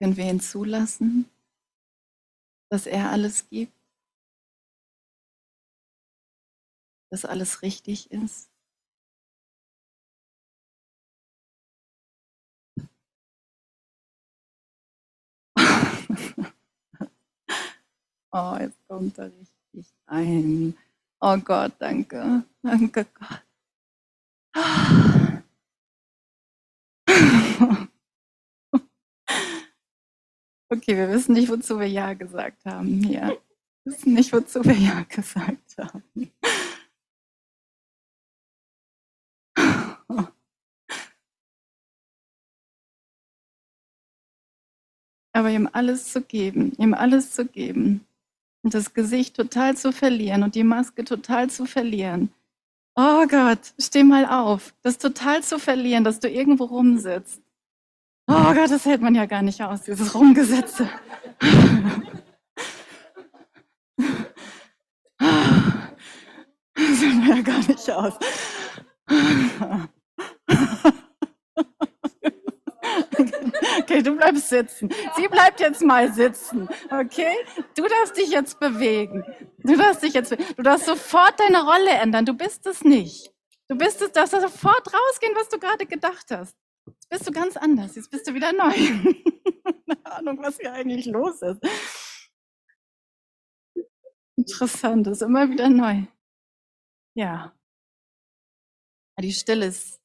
Können wir ihn zulassen, dass er alles gibt? Dass alles richtig ist? Oh, jetzt kommt er richtig ein. Oh Gott, danke. Danke Gott. Okay, wir wissen nicht, wozu wir Ja gesagt haben hier. Wir wissen nicht, wozu wir Ja gesagt haben. Aber ihm alles zu geben, ihm alles zu geben und das Gesicht total zu verlieren und die Maske total zu verlieren. Oh Gott, steh mal auf, das total zu verlieren, dass du irgendwo rumsitzt. Oh Gott, das hält man ja gar nicht aus, dieses Rumgesetze. Das hält man ja gar nicht aus. Okay, du bleibst sitzen. Sie bleibt jetzt mal sitzen. Okay? Du darfst dich jetzt bewegen. Du darfst dich jetzt, du darfst sofort deine Rolle ändern. Du bist es nicht. Du bist es, darfst sofort rausgehen, was du gerade gedacht hast. Jetzt bist du ganz anders. Jetzt bist du wieder neu. Keine Ahnung, was hier eigentlich los ist. Interessant, ist immer wieder neu. Ja. Die Stille ist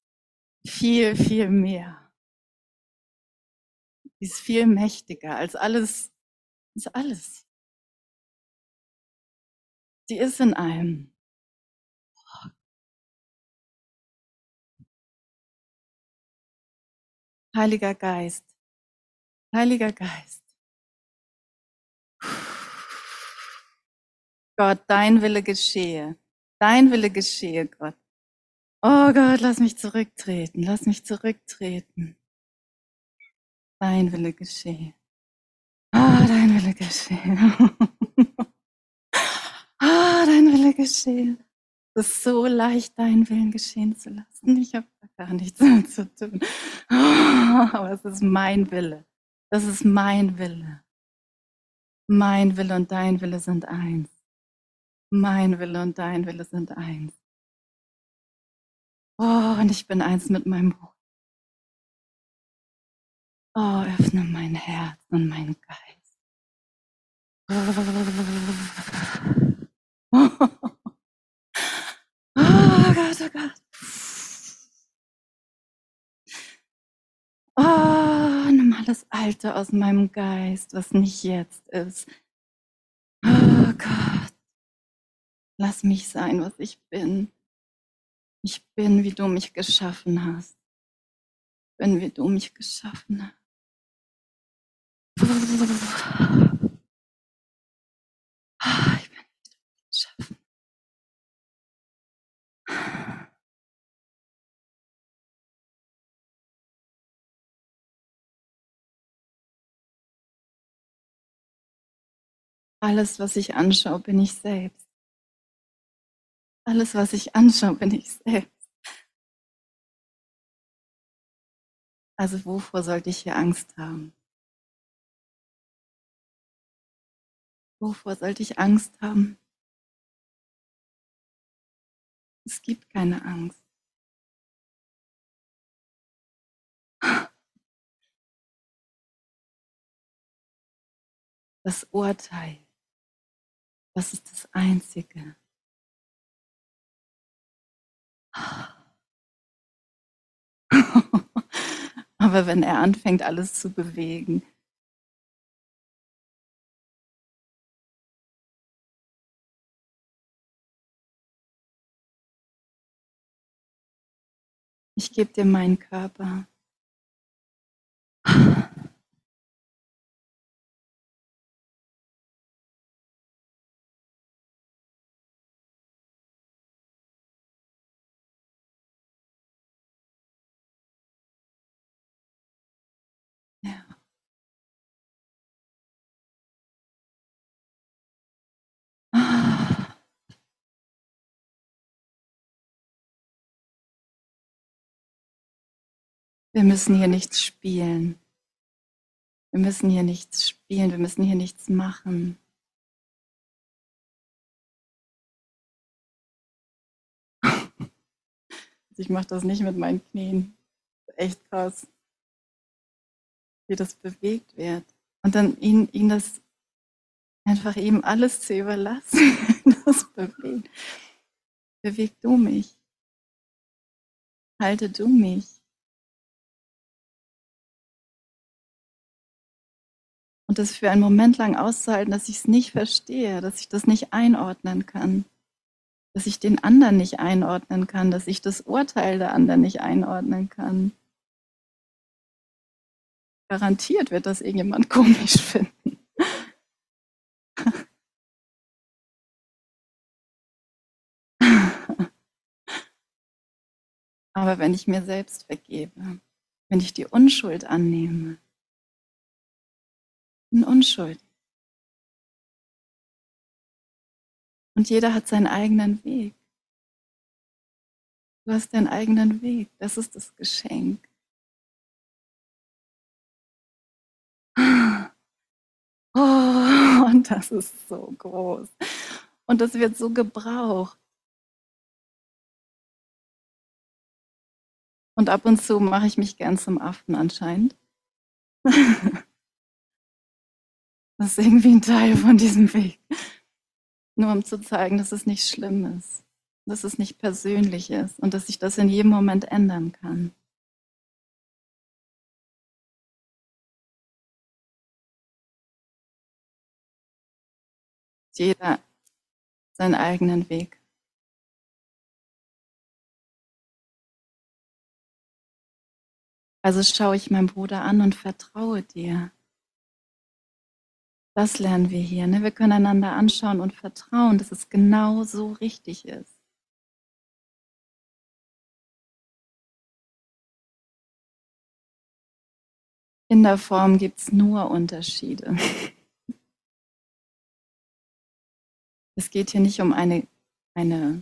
viel, viel mehr. Die ist viel mächtiger als alles, ist alles. Sie ist in einem. Heiliger Geist, Heiliger Geist. Gott, dein Wille geschehe. Dein Wille geschehe, Gott. Oh Gott, lass mich zurücktreten, lass mich zurücktreten. Dein Wille geschehe. Ah, dein Wille geschehe. ah, dein Wille geschehe. Es ist so leicht, deinen Willen geschehen zu lassen. Ich habe gar nichts zu tun. Aber es ist mein Wille. Das ist mein Wille. Mein Wille und dein Wille sind eins. Mein Wille und dein Wille sind eins. Oh, und ich bin eins mit meinem Bruder. Oh, öffne mein Herz und meinen Geist. Oh Gott, oh Gott. Oh, nimm alles Alte aus meinem Geist, was nicht jetzt ist. Oh Gott. Lass mich sein, was ich bin. Ich bin, wie du mich geschaffen hast. Ich bin, wie du mich geschaffen hast. Ah, Ich bin, geschaffen Alles, was ich anschaue, bin ich selbst. Alles, was ich anschaue, bin ich selbst. Also wovor sollte ich hier Angst haben? Wovor sollte ich Angst haben? Es gibt keine Angst. Das Urteil, das ist das Einzige. Aber wenn er anfängt, alles zu bewegen, ich gebe dir meinen Körper. Wir müssen hier nichts spielen. Wir müssen hier nichts spielen, wir müssen hier nichts machen. Ich mache das nicht mit meinen Knien. Echt krass, wie das bewegt wird. Und dann ihn, ihn das einfach ihm alles zu überlassen, das bewegt. Beweg du mich. Halte du mich. Und das für einen Moment lang auszuhalten, dass ich es nicht verstehe, dass ich das nicht einordnen kann, dass ich den anderen nicht einordnen kann, dass ich das Urteil der anderen nicht einordnen kann. Garantiert wird das irgendjemand komisch finden. Aber wenn ich mir selbst vergebe, wenn ich die Unschuld annehme, bin unschuldig. Und jeder hat seinen eigenen Weg. Du hast deinen eigenen Weg. Das ist das Geschenk. Oh, und das ist so groß. Und das wird so gebraucht. Und ab und zu mache ich mich gern zum Affen anscheinend. Das ist irgendwie ein Teil von diesem Weg. Nur um zu zeigen, dass es nicht schlimm ist, dass es nicht persönlich ist und dass sich das in jedem Moment ändern kann. Jeder seinen eigenen Weg. Also schaue ich meinen Bruder an und vertraue dir. Das lernen wir hier. Ne? Wir können einander anschauen und vertrauen, dass es genau so richtig ist. In der Form gibt es nur Unterschiede. Es geht hier nicht um eine, eine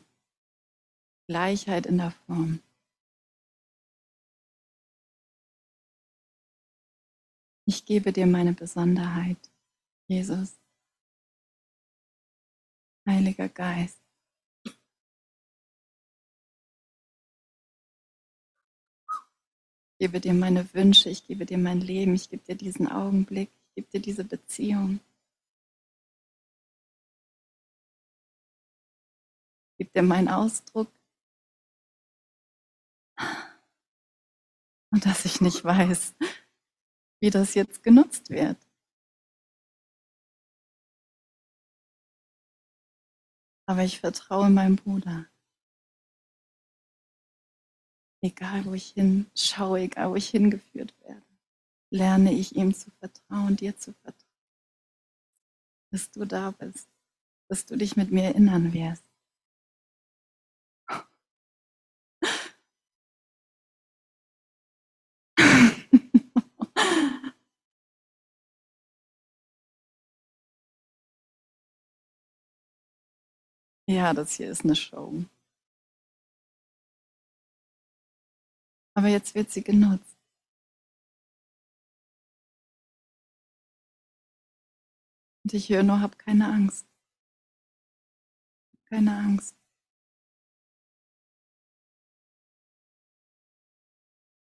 Gleichheit in der Form. Ich gebe dir meine Besonderheit, Jesus. Heiliger Geist. Ich gebe dir meine Wünsche, ich gebe dir mein Leben, ich gebe dir diesen Augenblick, ich gebe dir diese Beziehung. Ich gebe dir meinen Ausdruck. Und dass ich nicht weiß, wie das jetzt genutzt wird. Aber ich vertraue meinem Bruder. Egal wo ich hinschaue, egal wo ich hingeführt werde, lerne ich ihm zu vertrauen, dir zu vertrauen. Dass du da bist, dass du dich mit mir erinnern wirst. Ja, das hier ist eine Show. Aber jetzt wird sie genutzt. Und ich höre nur, hab keine Angst. Keine Angst.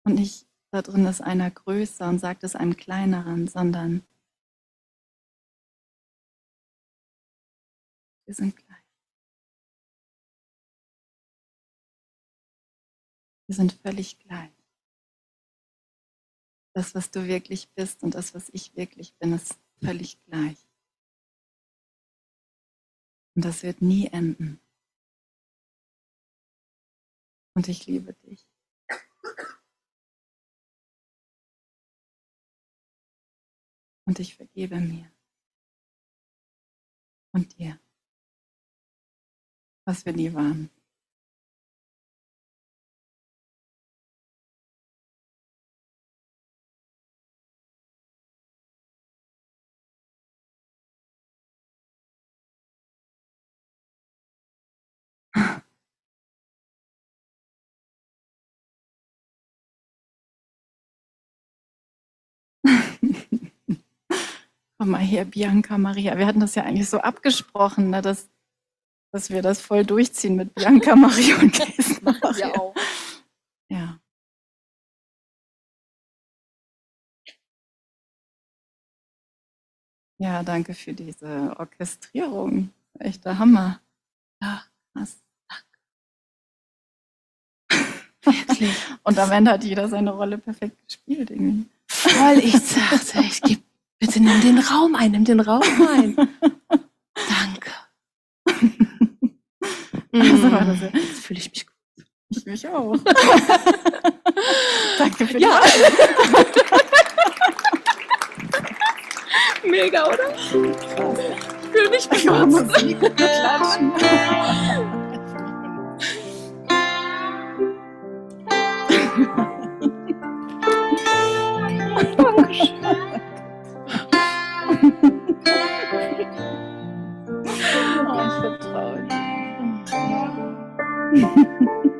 Und nicht da drin ist einer größer und sagt es einem kleineren, sondern wir sind klein. Wir sind völlig gleich. Das, was du wirklich bist und das, was ich wirklich bin, ist völlig gleich. Und das wird nie enden. Und ich liebe dich. Und ich vergebe mir. Und dir. Was wir nie waren. Komm mal her, Bianca Maria. Wir hatten das ja eigentlich so abgesprochen, ne, dass, dass wir das voll durchziehen mit Bianca Maria und Maria. Ja, auch. Ja. Ja, danke für diese Orchestrierung. Echter Hammer. Ja. Wirklich. Und am Ende hat jeder seine Rolle perfekt gespielt irgendwie. Voll, ich sagte, ich gebe, bitte nimm den Raum ein, nimm den Raum ein. Danke. Also ja- Jetzt fühle ich mich gut. Ich mich auch. Danke für die Ja. Mega, oder? Ich fühle mich benutzt. Musik, klatschen. Mm-hmm.